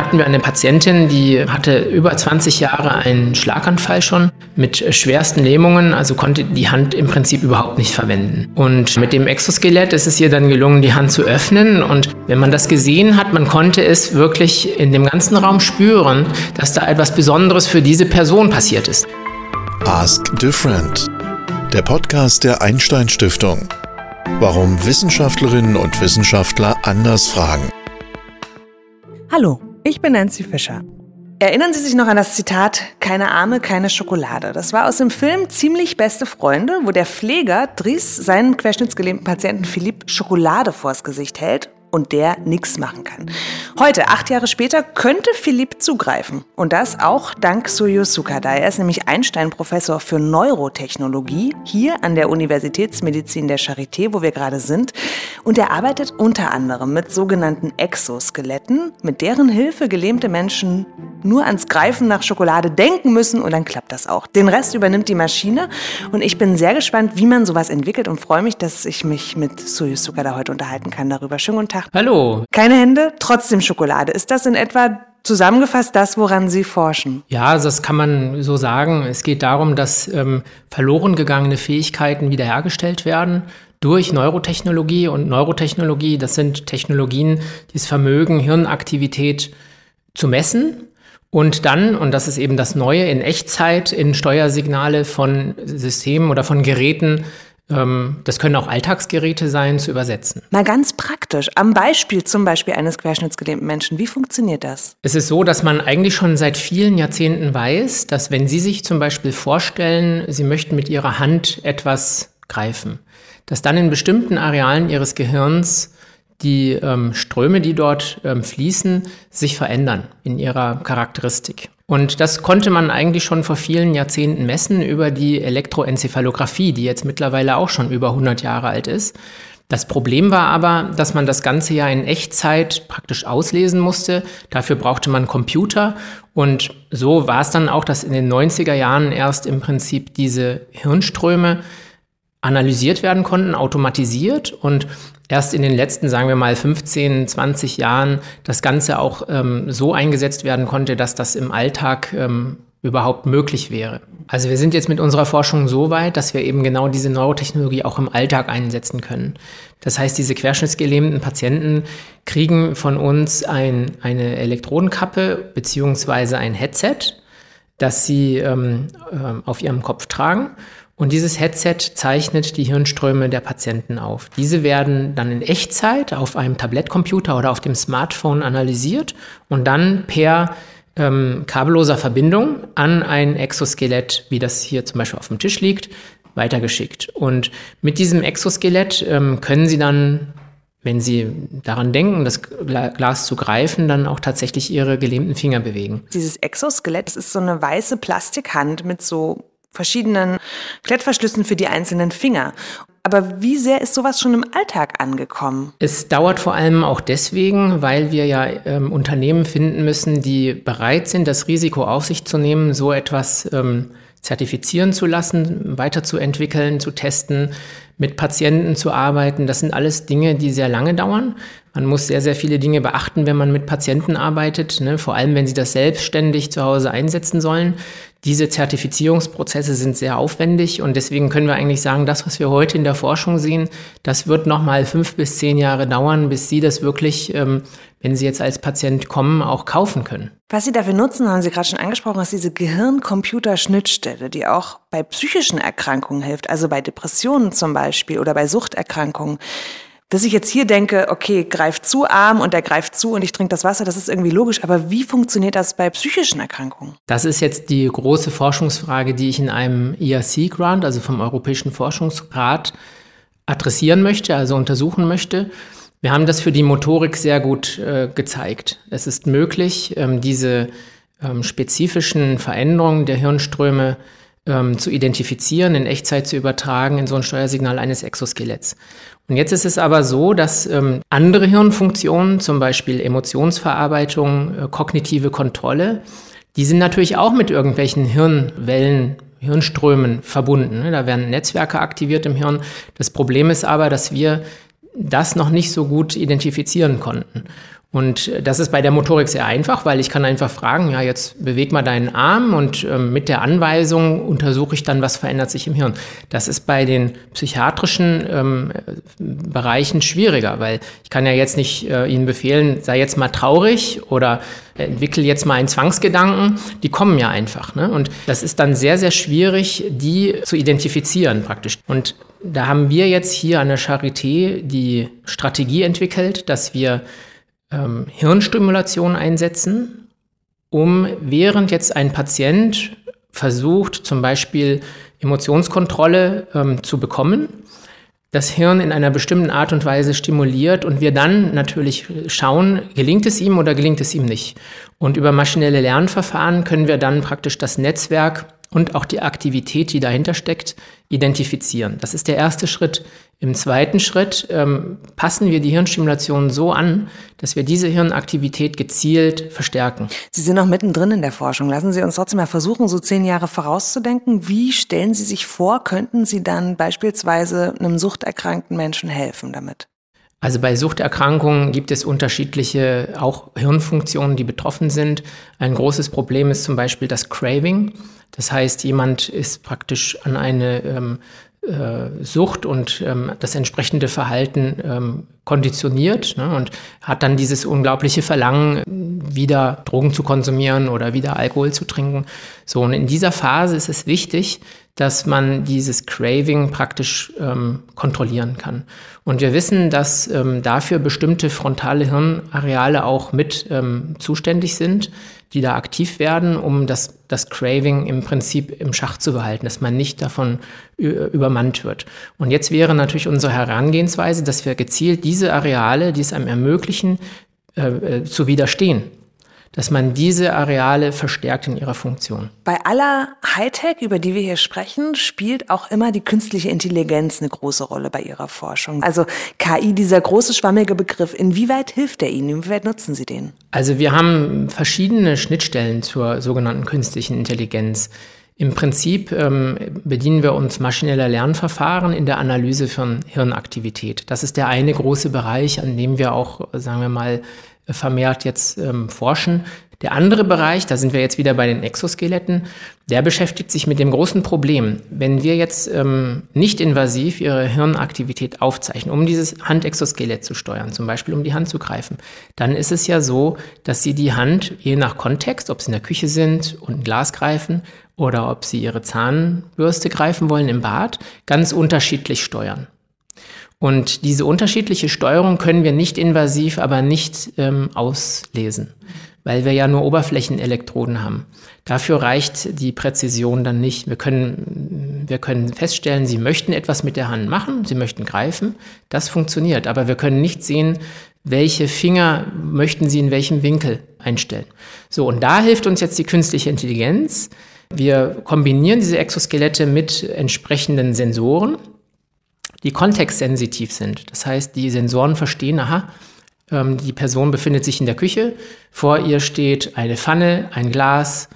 hatten wir eine Patientin, die hatte über 20 Jahre einen Schlaganfall schon mit schwersten Lähmungen, also konnte die Hand im Prinzip überhaupt nicht verwenden. Und mit dem Exoskelett ist es ihr dann gelungen, die Hand zu öffnen. Und wenn man das gesehen hat, man konnte es wirklich in dem ganzen Raum spüren, dass da etwas Besonderes für diese Person passiert ist. Ask Different, der Podcast der Einstein Stiftung. Warum Wissenschaftlerinnen und Wissenschaftler anders fragen. Hallo, ich bin Nancy Fischer. Erinnern Sie sich noch an das Zitat Keine Arme, keine Schokolade? Das war aus dem Film Ziemlich beste Freunde, wo der Pfleger Dries seinen querschnittsgelähmten Patienten Philipp Schokolade vors Gesicht hält und der nichts machen kann. Heute, acht Jahre später, könnte Philipp zugreifen. Und das auch dank Soyuz Sukada. Er ist nämlich Einstein-Professor für Neurotechnologie hier an der Universitätsmedizin der Charité, wo wir gerade sind. Und er arbeitet unter anderem mit sogenannten Exoskeletten, mit deren Hilfe gelähmte Menschen nur ans Greifen nach Schokolade denken müssen und dann klappt das auch. Den Rest übernimmt die Maschine und ich bin sehr gespannt, wie man sowas entwickelt und freue mich, dass ich mich mit Soyuz Sukada heute unterhalten kann darüber. Schönen guten. Tag. Hallo. Keine Hände, trotzdem Schokolade. Ist das in etwa zusammengefasst das, woran Sie forschen? Ja, das kann man so sagen. Es geht darum, dass ähm, verloren gegangene Fähigkeiten wiederhergestellt werden durch Neurotechnologie. Und Neurotechnologie, das sind Technologien, die es vermögen, Hirnaktivität zu messen und dann, und das ist eben das Neue, in Echtzeit in Steuersignale von Systemen oder von Geräten das können auch Alltagsgeräte sein, zu übersetzen. Mal ganz praktisch, am Beispiel zum Beispiel eines querschnittsgelähmten Menschen, wie funktioniert das? Es ist so, dass man eigentlich schon seit vielen Jahrzehnten weiß, dass wenn Sie sich zum Beispiel vorstellen, Sie möchten mit Ihrer Hand etwas greifen, dass dann in bestimmten Arealen Ihres Gehirns die ähm, Ströme, die dort ähm, fließen, sich verändern in ihrer Charakteristik. Und das konnte man eigentlich schon vor vielen Jahrzehnten messen über die Elektroenzephalographie, die jetzt mittlerweile auch schon über 100 Jahre alt ist. Das Problem war aber, dass man das Ganze ja in Echtzeit praktisch auslesen musste. Dafür brauchte man Computer. Und so war es dann auch, dass in den 90er Jahren erst im Prinzip diese Hirnströme analysiert werden konnten, automatisiert und erst in den letzten, sagen wir mal, 15, 20 Jahren das Ganze auch ähm, so eingesetzt werden konnte, dass das im Alltag ähm, überhaupt möglich wäre. Also wir sind jetzt mit unserer Forschung so weit, dass wir eben genau diese Neurotechnologie auch im Alltag einsetzen können. Das heißt, diese querschnittsgelähmten Patienten kriegen von uns ein, eine Elektrodenkappe beziehungsweise ein Headset, das sie ähm, äh, auf ihrem Kopf tragen und dieses Headset zeichnet die Hirnströme der Patienten auf. Diese werden dann in Echtzeit auf einem Tablettcomputer oder auf dem Smartphone analysiert und dann per ähm, kabelloser Verbindung an ein Exoskelett, wie das hier zum Beispiel auf dem Tisch liegt, weitergeschickt. Und mit diesem Exoskelett ähm, können Sie dann, wenn Sie daran denken, das Glas zu greifen, dann auch tatsächlich Ihre gelähmten Finger bewegen. Dieses Exoskelett, ist so eine weiße Plastikhand mit so verschiedenen Klettverschlüssen für die einzelnen Finger. Aber wie sehr ist sowas schon im Alltag angekommen? Es dauert vor allem auch deswegen, weil wir ja ähm, Unternehmen finden müssen, die bereit sind, das Risiko auf sich zu nehmen, so etwas ähm, zertifizieren zu lassen, weiterzuentwickeln, zu testen, mit Patienten zu arbeiten. Das sind alles Dinge, die sehr lange dauern. Man muss sehr, sehr viele Dinge beachten, wenn man mit Patienten arbeitet, ne? vor allem wenn sie das selbstständig zu Hause einsetzen sollen. Diese Zertifizierungsprozesse sind sehr aufwendig und deswegen können wir eigentlich sagen, das, was wir heute in der Forschung sehen, das wird nochmal fünf bis zehn Jahre dauern, bis Sie das wirklich, ähm, wenn Sie jetzt als Patient kommen, auch kaufen können. Was Sie dafür nutzen, haben Sie gerade schon angesprochen, ist diese Gehirn-Computer-Schnittstelle, die auch bei psychischen Erkrankungen hilft, also bei Depressionen zum Beispiel oder bei Suchterkrankungen dass ich jetzt hier denke, okay, greift zu arm und er greift zu und ich trinke das Wasser, das ist irgendwie logisch. Aber wie funktioniert das bei psychischen Erkrankungen? Das ist jetzt die große Forschungsfrage, die ich in einem ERC-Grant, also vom Europäischen Forschungsrat, adressieren möchte, also untersuchen möchte. Wir haben das für die Motorik sehr gut äh, gezeigt. Es ist möglich, ähm, diese ähm, spezifischen Veränderungen der Hirnströme ähm, zu identifizieren, in Echtzeit zu übertragen in so ein Steuersignal eines Exoskeletts. Und jetzt ist es aber so, dass ähm, andere Hirnfunktionen, zum Beispiel Emotionsverarbeitung, äh, kognitive Kontrolle, die sind natürlich auch mit irgendwelchen Hirnwellen, Hirnströmen verbunden. Ne? Da werden Netzwerke aktiviert im Hirn. Das Problem ist aber, dass wir das noch nicht so gut identifizieren konnten. Und das ist bei der Motorik sehr einfach, weil ich kann einfach fragen, ja, jetzt beweg mal deinen Arm und ähm, mit der Anweisung untersuche ich dann, was verändert sich im Hirn. Das ist bei den psychiatrischen ähm, Bereichen schwieriger, weil ich kann ja jetzt nicht äh, Ihnen befehlen, sei jetzt mal traurig oder entwickel jetzt mal einen Zwangsgedanken. Die kommen ja einfach. Ne? Und das ist dann sehr, sehr schwierig, die zu identifizieren praktisch. Und da haben wir jetzt hier an der Charité die Strategie entwickelt, dass wir ähm, Hirnstimulation einsetzen, um während jetzt ein Patient versucht, zum Beispiel Emotionskontrolle ähm, zu bekommen, das Hirn in einer bestimmten Art und Weise stimuliert und wir dann natürlich schauen, gelingt es ihm oder gelingt es ihm nicht. Und über maschinelle Lernverfahren können wir dann praktisch das Netzwerk und auch die Aktivität, die dahinter steckt, identifizieren. Das ist der erste Schritt. Im zweiten Schritt ähm, passen wir die Hirnstimulation so an, dass wir diese Hirnaktivität gezielt verstärken. Sie sind noch mittendrin in der Forschung. Lassen Sie uns trotzdem mal versuchen, so zehn Jahre vorauszudenken. Wie stellen Sie sich vor, könnten Sie dann beispielsweise einem suchterkrankten Menschen helfen damit? Also bei Suchterkrankungen gibt es unterschiedliche auch Hirnfunktionen, die betroffen sind. Ein großes Problem ist zum Beispiel das Craving. Das heißt, jemand ist praktisch an eine ähm, äh, Sucht und ähm, das entsprechende Verhalten ähm, konditioniert ne, und hat dann dieses unglaubliche Verlangen, wieder Drogen zu konsumieren oder wieder Alkohol zu trinken. So, und in dieser Phase ist es wichtig, dass man dieses Craving praktisch ähm, kontrollieren kann. Und wir wissen, dass ähm, dafür bestimmte frontale Hirnareale auch mit ähm, zuständig sind, die da aktiv werden, um das, das Craving im Prinzip im Schach zu behalten, dass man nicht davon übermannt wird. Und jetzt wäre natürlich unsere Herangehensweise, dass wir gezielt diese Areale, die es einem ermöglichen, äh, äh zu widerstehen dass man diese Areale verstärkt in ihrer Funktion. Bei aller Hightech, über die wir hier sprechen, spielt auch immer die künstliche Intelligenz eine große Rolle bei Ihrer Forschung. Also KI, dieser große schwammige Begriff, inwieweit hilft er Ihnen? Inwieweit nutzen Sie den? Also wir haben verschiedene Schnittstellen zur sogenannten künstlichen Intelligenz. Im Prinzip ähm, bedienen wir uns maschineller Lernverfahren in der Analyse von Hirnaktivität. Das ist der eine große Bereich, an dem wir auch, sagen wir mal, vermehrt jetzt ähm, forschen. Der andere Bereich, da sind wir jetzt wieder bei den Exoskeletten, der beschäftigt sich mit dem großen Problem. Wenn wir jetzt ähm, nicht invasiv ihre Hirnaktivität aufzeichnen, um dieses Handexoskelett zu steuern, zum Beispiel um die Hand zu greifen, dann ist es ja so, dass sie die Hand je nach Kontext, ob sie in der Küche sind und ein Glas greifen oder ob sie ihre Zahnbürste greifen wollen im Bad, ganz unterschiedlich steuern. Und diese unterschiedliche Steuerung können wir nicht invasiv, aber nicht ähm, auslesen, weil wir ja nur Oberflächenelektroden haben. Dafür reicht die Präzision dann nicht. Wir können, wir können feststellen, Sie möchten etwas mit der Hand machen, Sie möchten greifen. Das funktioniert, aber wir können nicht sehen, welche Finger möchten Sie in welchem Winkel einstellen. So, und da hilft uns jetzt die künstliche Intelligenz. Wir kombinieren diese Exoskelette mit entsprechenden Sensoren die kontextsensitiv sind. Das heißt, die Sensoren verstehen, aha, ähm, die Person befindet sich in der Küche, vor ihr steht eine Pfanne, ein Glas,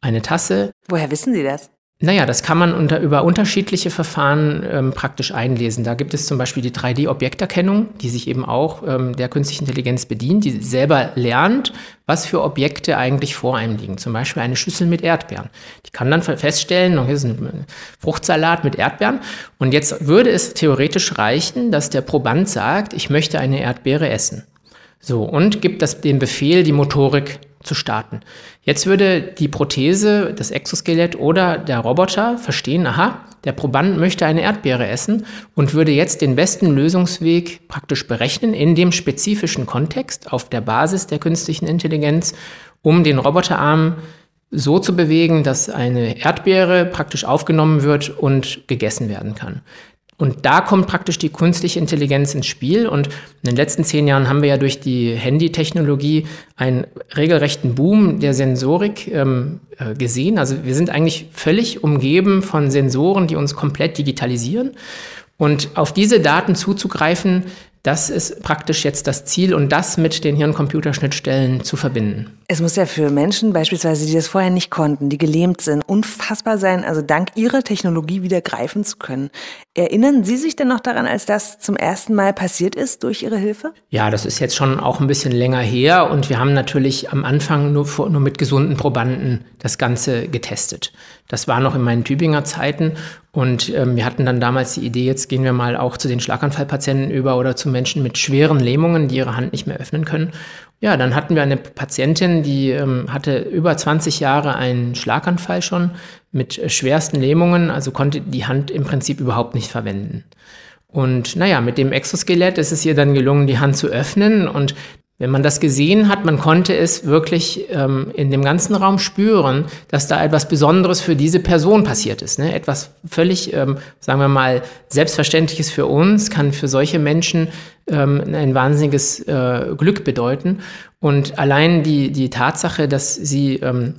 eine Tasse. Woher wissen Sie das? Naja, das kann man unter, über unterschiedliche Verfahren ähm, praktisch einlesen. Da gibt es zum Beispiel die 3D-Objekterkennung, die sich eben auch ähm, der künstlichen Intelligenz bedient, die selber lernt, was für Objekte eigentlich vor einem liegen. Zum Beispiel eine Schüssel mit Erdbeeren. Die kann dann feststellen, hier ist ein Fruchtsalat mit Erdbeeren. Und jetzt würde es theoretisch reichen, dass der Proband sagt, ich möchte eine Erdbeere essen. So, und gibt das den Befehl, die Motorik zu starten. Jetzt würde die Prothese, das Exoskelett oder der Roboter verstehen, aha, der Proband möchte eine Erdbeere essen und würde jetzt den besten Lösungsweg praktisch berechnen in dem spezifischen Kontext auf der Basis der künstlichen Intelligenz, um den Roboterarm so zu bewegen, dass eine Erdbeere praktisch aufgenommen wird und gegessen werden kann. Und da kommt praktisch die künstliche Intelligenz ins Spiel. Und in den letzten zehn Jahren haben wir ja durch die Handytechnologie einen regelrechten Boom der Sensorik ähm, äh, gesehen. Also wir sind eigentlich völlig umgeben von Sensoren, die uns komplett digitalisieren. Und auf diese Daten zuzugreifen, Das ist praktisch jetzt das Ziel und das mit den Hirn-Computerschnittstellen zu verbinden. Es muss ja für Menschen beispielsweise, die das vorher nicht konnten, die gelähmt sind, unfassbar sein, also dank ihrer Technologie wieder greifen zu können. Erinnern Sie sich denn noch daran, als das zum ersten Mal passiert ist durch Ihre Hilfe? Ja, das ist jetzt schon auch ein bisschen länger her und wir haben natürlich am Anfang nur, nur mit gesunden Probanden das Ganze getestet. Das war noch in meinen Tübinger Zeiten und ähm, wir hatten dann damals die Idee, jetzt gehen wir mal auch zu den Schlaganfallpatienten über oder zu Menschen mit schweren Lähmungen, die ihre Hand nicht mehr öffnen können. Ja, dann hatten wir eine Patientin, die ähm, hatte über 20 Jahre einen Schlaganfall schon mit schwersten Lähmungen, also konnte die Hand im Prinzip überhaupt nicht verwenden. Und naja, mit dem Exoskelett ist es ihr dann gelungen, die Hand zu öffnen und wenn man das gesehen hat, man konnte es wirklich ähm, in dem ganzen Raum spüren, dass da etwas Besonderes für diese Person passiert ist. Ne? Etwas völlig, ähm, sagen wir mal, Selbstverständliches für uns, kann für solche Menschen ähm, ein wahnsinniges äh, Glück bedeuten. Und allein die, die Tatsache, dass sie ähm,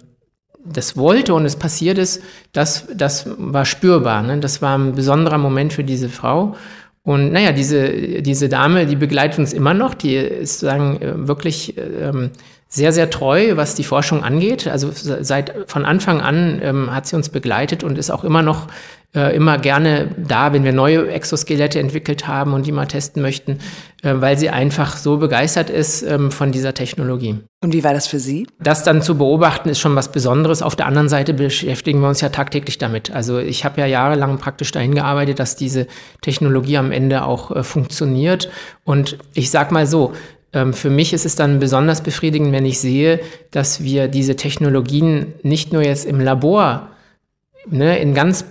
das wollte und es passiert ist, das, das war spürbar. Ne? Das war ein besonderer Moment für diese Frau. Und naja, diese, diese Dame, die begleitet uns immer noch, die ist sagen, äh, wirklich ähm, sehr, sehr treu, was die Forschung angeht. Also seit von Anfang an ähm, hat sie uns begleitet und ist auch immer noch äh, immer gerne da, wenn wir neue Exoskelette entwickelt haben und die mal testen möchten, äh, weil sie einfach so begeistert ist ähm, von dieser Technologie. Und wie war das für Sie? Das dann zu beobachten ist schon was Besonderes. Auf der anderen Seite beschäftigen wir uns ja tagtäglich damit. Also ich habe ja jahrelang praktisch dahin gearbeitet, dass diese Technologie am Ende auch äh, funktioniert. Und ich sag mal so, ähm, für mich ist es dann besonders befriedigend, wenn ich sehe, dass wir diese Technologien nicht nur jetzt im Labor ne, in ganz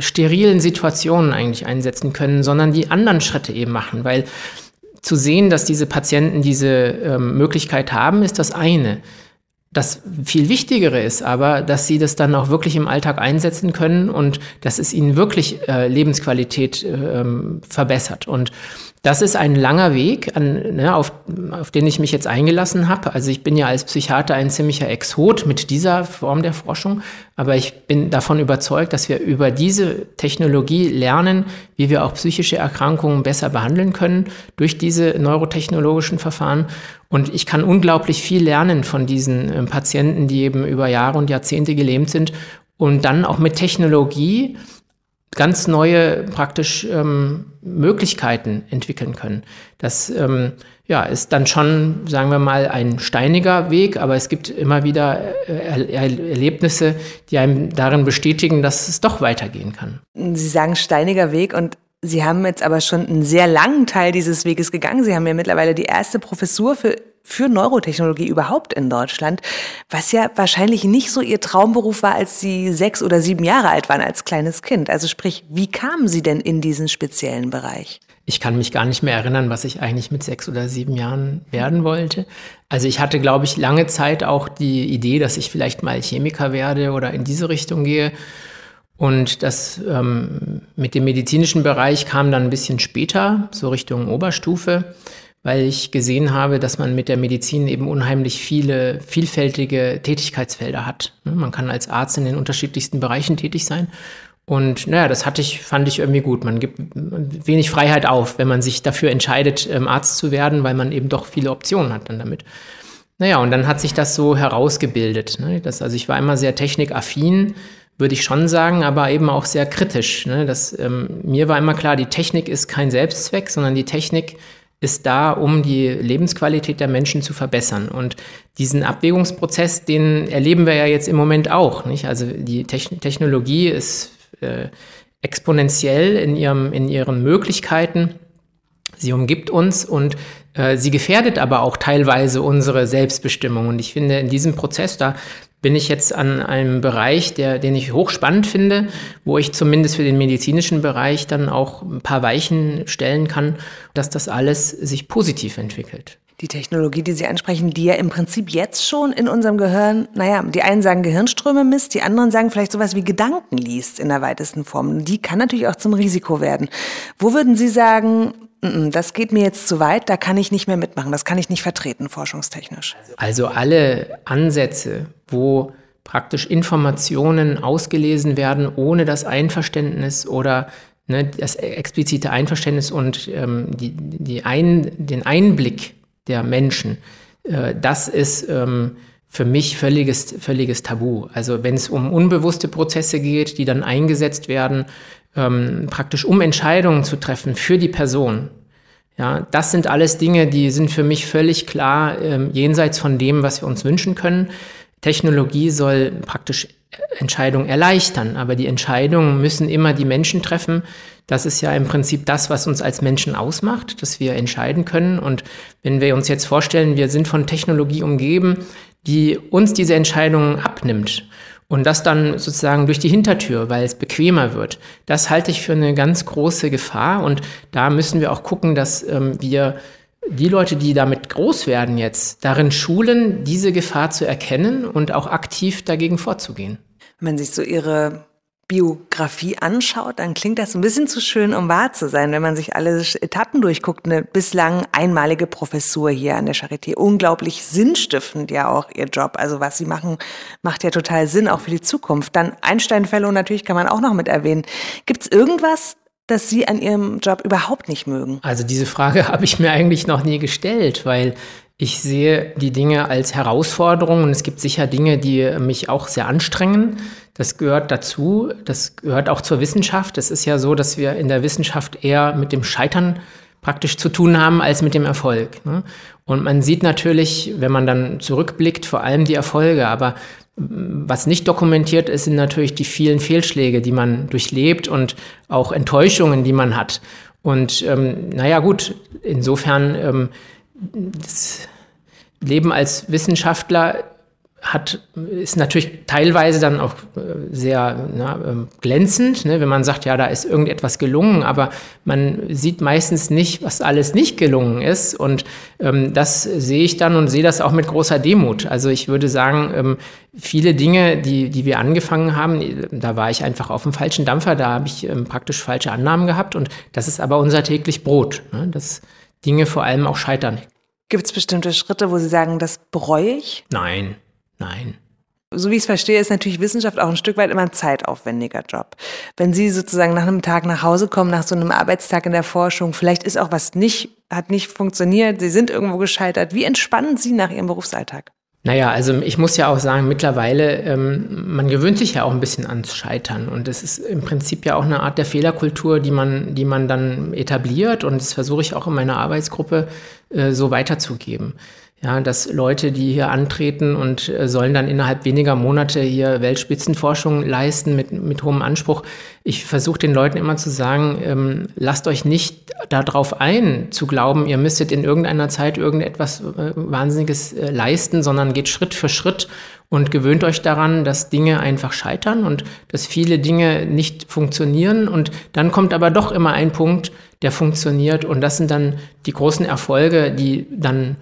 sterilen Situationen eigentlich einsetzen können, sondern die anderen Schritte eben machen, weil zu sehen, dass diese Patienten diese ähm, Möglichkeit haben, ist das eine. Das viel Wichtigere ist aber, dass sie das dann auch wirklich im Alltag einsetzen können und dass es ihnen wirklich äh, Lebensqualität äh, verbessert. Und das ist ein langer Weg, an, ne, auf, auf den ich mich jetzt eingelassen habe. Also ich bin ja als Psychiater ein ziemlicher Exot mit dieser Form der Forschung, aber ich bin davon überzeugt, dass wir über diese Technologie lernen, wie wir auch psychische Erkrankungen besser behandeln können durch diese neurotechnologischen Verfahren. Und ich kann unglaublich viel lernen von diesen äh, Patienten, die eben über Jahre und Jahrzehnte gelähmt sind und dann auch mit Technologie ganz neue praktisch ähm, Möglichkeiten entwickeln können. Das ähm, ja, ist dann schon, sagen wir mal, ein steiniger Weg, aber es gibt immer wieder äh, Erlebnisse, die einem darin bestätigen, dass es doch weitergehen kann. Sie sagen steiniger Weg und Sie haben jetzt aber schon einen sehr langen Teil dieses Weges gegangen. Sie haben ja mittlerweile die erste Professur für für Neurotechnologie überhaupt in Deutschland, was ja wahrscheinlich nicht so Ihr Traumberuf war, als Sie sechs oder sieben Jahre alt waren als kleines Kind. Also sprich, wie kamen Sie denn in diesen speziellen Bereich? Ich kann mich gar nicht mehr erinnern, was ich eigentlich mit sechs oder sieben Jahren werden wollte. Also ich hatte, glaube ich, lange Zeit auch die Idee, dass ich vielleicht mal Chemiker werde oder in diese Richtung gehe. Und das ähm, mit dem medizinischen Bereich kam dann ein bisschen später, so Richtung Oberstufe weil ich gesehen habe, dass man mit der Medizin eben unheimlich viele vielfältige Tätigkeitsfelder hat. Ne, man kann als Arzt in den unterschiedlichsten Bereichen tätig sein. Und naja, das hatte ich, fand ich irgendwie gut. Man gibt wenig Freiheit auf, wenn man sich dafür entscheidet, ähm, Arzt zu werden, weil man eben doch viele Optionen hat dann damit. Naja, und dann hat sich das so herausgebildet. Ne? Das, also ich war immer sehr technikaffin, würde ich schon sagen, aber eben auch sehr kritisch. Ne? Das, ähm, mir war immer klar, die Technik ist kein Selbstzweck, sondern die Technik ist da, um die Lebensqualität der Menschen zu verbessern. Und diesen Abwägungsprozess, den erleben wir ja jetzt im Moment auch. Nicht? Also die Technologie ist äh, exponentiell in, ihrem, in ihren Möglichkeiten. Sie umgibt uns und sie gefährdet aber auch teilweise unsere Selbstbestimmung. Und ich finde, in diesem Prozess, da bin ich jetzt an einem Bereich, der, den ich hochspannend finde, wo ich zumindest für den medizinischen Bereich dann auch ein paar Weichen stellen kann, dass das alles sich positiv entwickelt. Die Technologie, die Sie ansprechen, die ja im Prinzip jetzt schon in unserem Gehirn, naja, die einen sagen Gehirnströme misst, die anderen sagen vielleicht sowas wie Gedanken liest in der weitesten Form. Die kann natürlich auch zum Risiko werden. Wo würden Sie sagen, das geht mir jetzt zu weit, da kann ich nicht mehr mitmachen, das kann ich nicht vertreten, forschungstechnisch. Also alle Ansätze, wo praktisch Informationen ausgelesen werden ohne das Einverständnis oder ne, das explizite Einverständnis und ähm, die, die ein, den Einblick der Menschen, äh, das ist ähm, für mich völliges, völliges Tabu. Also wenn es um unbewusste Prozesse geht, die dann eingesetzt werden, ähm, praktisch um Entscheidungen zu treffen für die Person. Ja, das sind alles Dinge, die sind für mich völlig klar ähm, jenseits von dem, was wir uns wünschen können. Technologie soll praktisch Entscheidungen erleichtern, aber die Entscheidungen müssen immer die Menschen treffen. Das ist ja im Prinzip das, was uns als Menschen ausmacht, dass wir entscheiden können. Und wenn wir uns jetzt vorstellen, wir sind von Technologie umgeben, die uns diese Entscheidungen abnimmt und das dann sozusagen durch die Hintertür, weil es bequemer wird, das halte ich für eine ganz große Gefahr. Und da müssen wir auch gucken, dass ähm, wir die Leute, die damit groß werden jetzt, darin schulen, diese Gefahr zu erkennen und auch aktiv dagegen vorzugehen. Wenn sich so ihre Biografie anschaut, dann klingt das ein bisschen zu schön, um wahr zu sein, wenn man sich alle Etappen durchguckt. Eine bislang einmalige Professur hier an der Charité. Unglaublich sinnstiftend ja auch ihr Job. Also was sie machen, macht ja total Sinn, auch für die Zukunft. Dann Einstein-Fellow natürlich kann man auch noch mit erwähnen. Gibt es irgendwas, das Sie an Ihrem Job überhaupt nicht mögen? Also diese Frage habe ich mir eigentlich noch nie gestellt, weil ich sehe die Dinge als Herausforderung und es gibt sicher Dinge, die mich auch sehr anstrengen. Das gehört dazu, das gehört auch zur Wissenschaft. Es ist ja so, dass wir in der Wissenschaft eher mit dem Scheitern praktisch zu tun haben als mit dem Erfolg. Ne? Und man sieht natürlich, wenn man dann zurückblickt, vor allem die Erfolge, aber was nicht dokumentiert ist, sind natürlich die vielen Fehlschläge, die man durchlebt und auch Enttäuschungen, die man hat. Und ähm, naja gut, insofern ähm, das Leben als Wissenschaftler hat, ist natürlich teilweise dann auch äh, sehr na, ähm, glänzend, ne, wenn man sagt, ja, da ist irgendetwas gelungen, aber man sieht meistens nicht, was alles nicht gelungen ist. Und ähm, das sehe ich dann und sehe das auch mit großer Demut. Also ich würde sagen, ähm, viele Dinge, die, die wir angefangen haben, da war ich einfach auf dem falschen Dampfer, da habe ich ähm, praktisch falsche Annahmen gehabt und das ist aber unser täglich Brot, ne, dass Dinge vor allem auch scheitern. Gibt es bestimmte Schritte, wo Sie sagen, das bereue ich? Nein, nein. So wie ich es verstehe, ist natürlich Wissenschaft auch ein Stück weit immer ein zeitaufwendiger Job. Wenn Sie sozusagen nach einem Tag nach Hause kommen, nach so einem Arbeitstag in der Forschung, vielleicht ist auch was nicht, hat nicht funktioniert, Sie sind irgendwo gescheitert. Wie entspannen Sie nach Ihrem Berufsalltag? Naja, also ich muss ja auch sagen, mittlerweile, ähm, man gewöhnt sich ja auch ein bisschen ans Scheitern. Und es ist im Prinzip ja auch eine Art der Fehlerkultur, die man, die man dann etabliert. Und das versuche ich auch in meiner Arbeitsgruppe äh, so weiterzugeben. Ja, dass Leute, die hier antreten und äh, sollen dann innerhalb weniger Monate hier Weltspitzenforschung leisten mit, mit hohem Anspruch. Ich versuche den Leuten immer zu sagen, ähm, lasst euch nicht darauf ein, zu glauben, ihr müsstet in irgendeiner Zeit irgendetwas äh, Wahnsinniges äh, leisten, sondern geht Schritt für Schritt und gewöhnt euch daran, dass Dinge einfach scheitern und dass viele Dinge nicht funktionieren. Und dann kommt aber doch immer ein Punkt, der funktioniert. Und das sind dann die großen Erfolge, die dann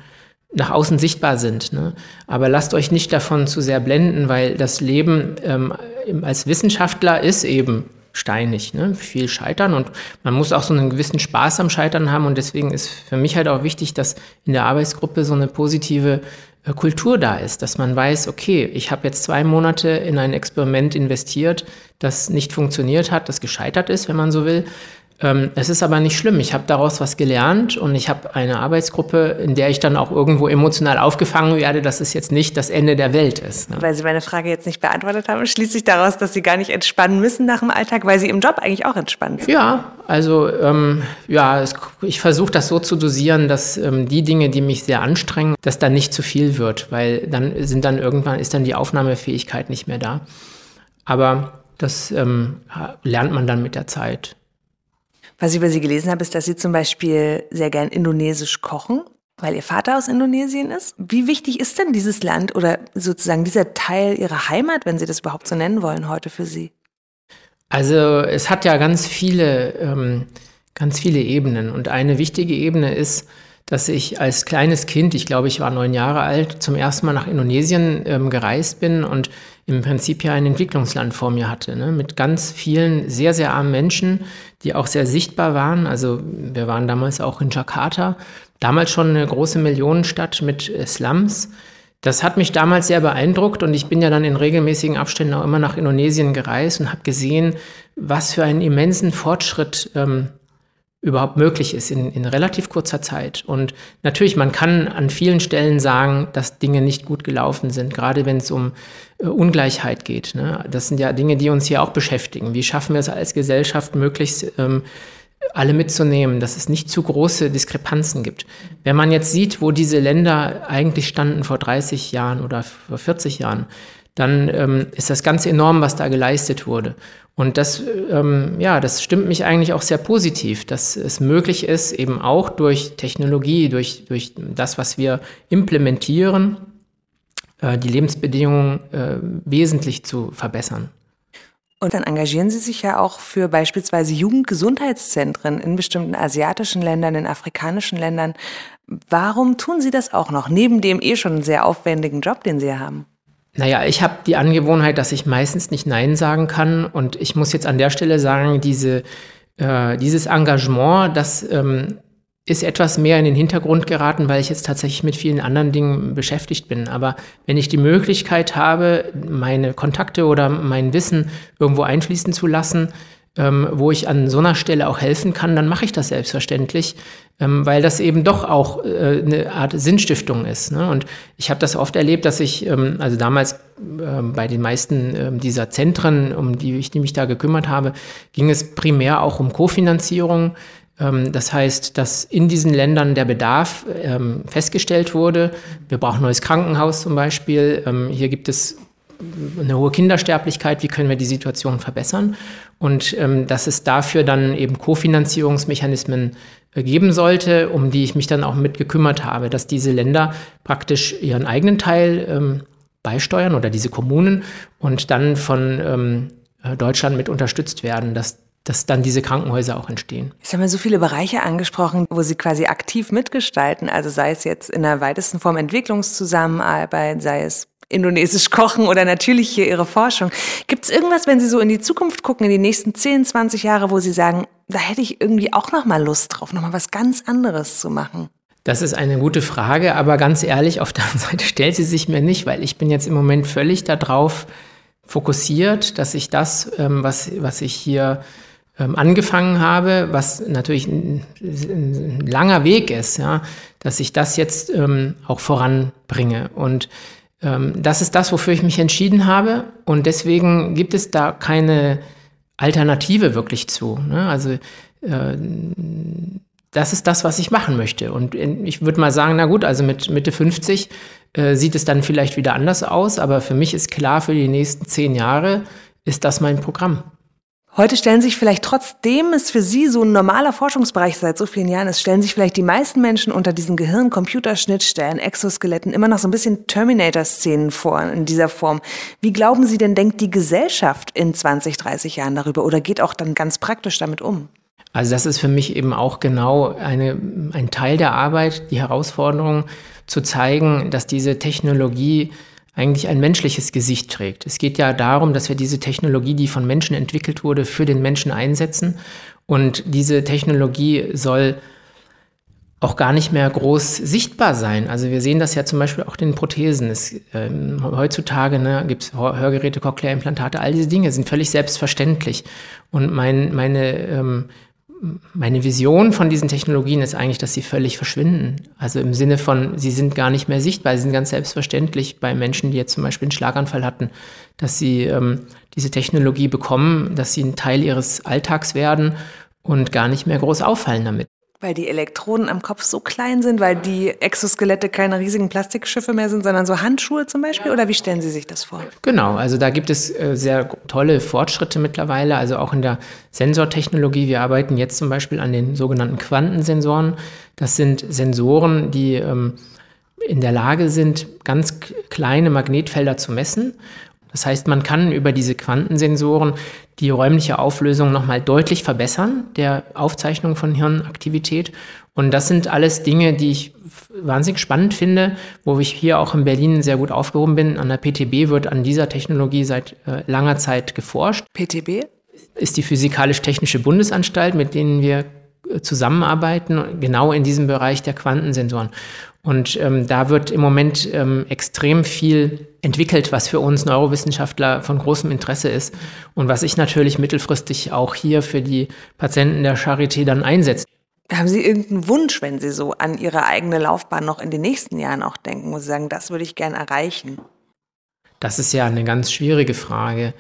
nach außen sichtbar sind. Ne? Aber lasst euch nicht davon zu sehr blenden, weil das Leben ähm, als Wissenschaftler ist eben steinig, ne? viel Scheitern und man muss auch so einen gewissen Spaß am Scheitern haben und deswegen ist für mich halt auch wichtig, dass in der Arbeitsgruppe so eine positive äh, Kultur da ist, dass man weiß, okay, ich habe jetzt zwei Monate in ein Experiment investiert, das nicht funktioniert hat, das gescheitert ist, wenn man so will. Ähm, es ist aber nicht schlimm. Ich habe daraus was gelernt und ich habe eine Arbeitsgruppe, in der ich dann auch irgendwo emotional aufgefangen werde, dass es jetzt nicht das Ende der Welt ist. Ne? Weil Sie meine Frage jetzt nicht beantwortet haben, schließe ich daraus, dass Sie gar nicht entspannen müssen nach dem Alltag, weil Sie im Job eigentlich auch entspannen sind. Ja, also ähm, ja, es, ich versuche das so zu dosieren, dass ähm, die Dinge, die mich sehr anstrengen, dass dann nicht zu viel wird, weil dann sind dann irgendwann ist dann die Aufnahmefähigkeit nicht mehr da. Aber das ähm, lernt man dann mit der Zeit. Was ich über Sie gelesen habe, ist, dass Sie zum Beispiel sehr gern indonesisch kochen, weil Ihr Vater aus Indonesien ist. Wie wichtig ist denn dieses Land oder sozusagen dieser Teil Ihrer Heimat, wenn Sie das überhaupt so nennen wollen, heute für Sie? Also es hat ja ganz viele, ähm, ganz viele Ebenen. Und eine wichtige Ebene ist, dass ich als kleines Kind, ich glaube, ich war neun Jahre alt, zum ersten Mal nach Indonesien ähm, gereist bin und im Prinzip ja ein Entwicklungsland vor mir hatte, ne? mit ganz vielen sehr, sehr armen Menschen, die auch sehr sichtbar waren. Also wir waren damals auch in Jakarta, damals schon eine große Millionenstadt mit äh, Slums, Das hat mich damals sehr beeindruckt und ich bin ja dann in regelmäßigen Abständen auch immer nach Indonesien gereist und habe gesehen, was für einen immensen Fortschritt ähm, überhaupt möglich ist in, in relativ kurzer Zeit. Und natürlich, man kann an vielen Stellen sagen, dass Dinge nicht gut gelaufen sind, gerade wenn es um äh, Ungleichheit geht. Ne? Das sind ja Dinge, die uns hier auch beschäftigen. Wie schaffen wir es als Gesellschaft möglichst ähm, alle mitzunehmen, dass es nicht zu große Diskrepanzen gibt. Wenn man jetzt sieht, wo diese Länder eigentlich standen vor 30 Jahren oder vor 40 Jahren, dann ähm, ist das ganz enorm, was da geleistet wurde. Und das, ähm, ja, das stimmt mich eigentlich auch sehr positiv, dass es möglich ist, eben auch durch Technologie, durch, durch das, was wir implementieren, äh, die Lebensbedingungen äh, wesentlich zu verbessern. Und dann engagieren Sie sich ja auch für beispielsweise Jugendgesundheitszentren in bestimmten asiatischen Ländern, in afrikanischen Ländern. Warum tun Sie das auch noch, neben dem eh schon sehr aufwendigen Job, den Sie haben? Naja, ich habe die Angewohnheit, dass ich meistens nicht Nein sagen kann. Und ich muss jetzt an der Stelle sagen, diese, äh, dieses Engagement, das ähm, ist etwas mehr in den Hintergrund geraten, weil ich jetzt tatsächlich mit vielen anderen Dingen beschäftigt bin. Aber wenn ich die Möglichkeit habe, meine Kontakte oder mein Wissen irgendwo einfließen zu lassen, ähm, wo ich an so einer Stelle auch helfen kann, dann mache ich das selbstverständlich, ähm, weil das eben doch auch äh, eine Art Sinnstiftung ist. Ne? Und ich habe das oft erlebt, dass ich, ähm, also damals ähm, bei den meisten ähm, dieser Zentren, um die ich mich da gekümmert habe, ging es primär auch um Kofinanzierung. Ähm, das heißt, dass in diesen Ländern der Bedarf ähm, festgestellt wurde. Wir brauchen ein neues Krankenhaus zum Beispiel. Ähm, hier gibt es eine hohe Kindersterblichkeit. Wie können wir die Situation verbessern? Und dass es dafür dann eben Kofinanzierungsmechanismen äh, geben sollte, um die ich mich dann auch mit gekümmert habe, dass diese Länder praktisch ihren eigenen Teil beisteuern oder diese Kommunen und dann von äh, Deutschland mit unterstützt werden, dass dass dann diese Krankenhäuser auch entstehen. Ich haben ja so viele Bereiche angesprochen, wo Sie quasi aktiv mitgestalten, also sei es jetzt in der weitesten Form Entwicklungszusammenarbeit, sei es indonesisch kochen oder natürlich hier Ihre Forschung. Gibt es irgendwas, wenn Sie so in die Zukunft gucken, in die nächsten 10, 20 Jahre, wo Sie sagen, da hätte ich irgendwie auch noch mal Lust drauf, noch mal was ganz anderes zu machen? Das ist eine gute Frage, aber ganz ehrlich, auf der anderen Seite stellt sie sich mir nicht, weil ich bin jetzt im Moment völlig darauf fokussiert, dass ich das, ähm, was, was ich hier ähm, angefangen habe, was natürlich ein, ein, langer Weg ist, ja, dass ich das jetzt ähm, auch voranbringe. Und das ist das, wofür ich mich entschieden habe. Und deswegen gibt es da keine Alternative wirklich zu. Ne? Also äh, das ist das, was ich machen möchte. Und ich würde mal sagen, na gut, also mit Mitte 50 äh, sieht es dann vielleicht wieder anders aus, aber für mich ist klar, für die nächsten zehn Jahre ist das mein Programm. Heute stellen sich vielleicht trotzdem es für Sie so ein normaler Forschungsbereich seit so vielen Jahren ist, stellen sich vielleicht die meisten Menschen unter diesen Gehirn-Computerschnittstellen, Exoskeletten immer noch so ein bisschen Terminator-Szenen vor in dieser Form. Wie glauben Sie denn, denkt die Gesellschaft in 20, 30 Jahren darüber oder geht auch dann ganz praktisch damit um? Also das ist für mich eben auch genau eine, ein Teil der Arbeit, die Herausforderung zu zeigen, dass diese Technologie eigentlich ein menschliches Gesicht trägt. Es geht ja darum, dass wir diese Technologie, die von Menschen entwickelt wurde, für den Menschen einsetzen. Und diese Technologie soll auch gar nicht mehr groß sichtbar sein. Also wir sehen das ja zum Beispiel auch in den Prothesen. Es, ähm, heutzutage ne, gibt es Hörgeräte, Cochlea-Implantate, all diese Dinge sind völlig selbstverständlich. Und mein, meine ähm, meine Vision von diesen Technologien ist eigentlich, dass sie völlig verschwinden. Also im Sinne von, sie sind gar nicht mehr sichtbar, sie sind ganz selbstverständlich bei Menschen, die jetzt zum Beispiel einen Schlaganfall hatten, dass sie ähm, diese Technologie bekommen, dass sie ein Teil ihres Alltags werden und gar nicht mehr groß auffallen damit. Weil die Elektroden am Kopf so klein sind, weil die Exoskelette keine riesigen Plastikschiffe mehr sind, sondern so Handschuhe zum Beispiel? Oder wie stellen Sie sich das vor? Genau, also da gibt es äh, sehr tolle Fortschritte mittlerweile, also auch in der Sensortechnologie. Wir arbeiten jetzt zum Beispiel an den sogenannten Quantensensoren. Das sind Sensoren, die ähm, in der Lage sind, ganz kleine Magnetfelder zu messen das heißt, man kann über diese Quantensensoren die räumliche Auflösung nochmal deutlich verbessern, der Aufzeichnung von Hirnaktivität. Und das sind alles Dinge, die ich wahnsinnig spannend finde, wo ich hier auch in Berlin sehr gut aufgehoben bin. An der PTB wird an dieser Technologie seit äh, langer Zeit geforscht. PTB? Ist die Physikalisch-Technische Bundesanstalt, mit denen wir äh, zusammenarbeiten, genau in diesem Bereich der Quantensensoren. Und ähm, da wird im Moment ähm, extrem viel entwickelt, was für uns Neurowissenschaftler von großem Interesse ist und was ich natürlich mittelfristig auch hier für die Patienten der Charité dann einsetze. Haben Sie irgendeinen Wunsch, wenn Sie so an Ihre eigene Laufbahn noch in den nächsten Jahren auch denken, wo Sie sagen, das würde ich gern erreichen? Das ist ja eine ganz schwierige Frage.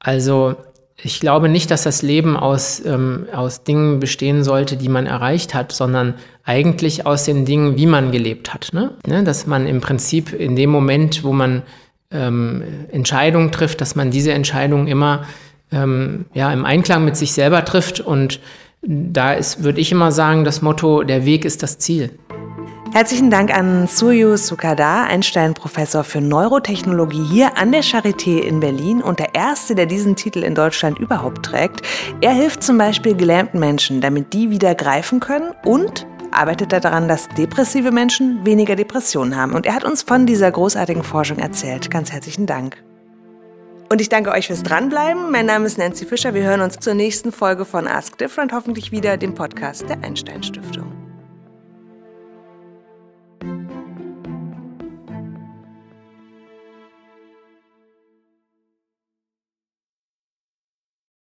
Also ich glaube nicht, dass das Leben aus, ähm, aus Dingen bestehen sollte, die man erreicht hat, sondern eigentlich aus den Dingen, wie man gelebt hat. Ne? Ne? Dass man im Prinzip in dem Moment, wo man ähm, Entscheidungen trifft, dass man diese Entscheidungen immer ähm, ja, im Einklang mit sich selber trifft. Und da würde ich immer sagen, das Motto, der Weg ist das Ziel. Herzlichen Dank an Suyu Sukada, Einstein-Professor für Neurotechnologie hier an der Charité in Berlin und der erste, der diesen Titel in Deutschland überhaupt trägt. Er hilft zum Beispiel gelähmten Menschen, damit die wieder greifen können und arbeitet daran, dass depressive Menschen weniger Depressionen haben. Und er hat uns von dieser großartigen Forschung erzählt. Ganz herzlichen Dank. Und ich danke euch fürs Dranbleiben. Mein Name ist Nancy Fischer. Wir hören uns zur nächsten Folge von Ask Different, hoffentlich wieder dem Podcast der Einstein Stiftung.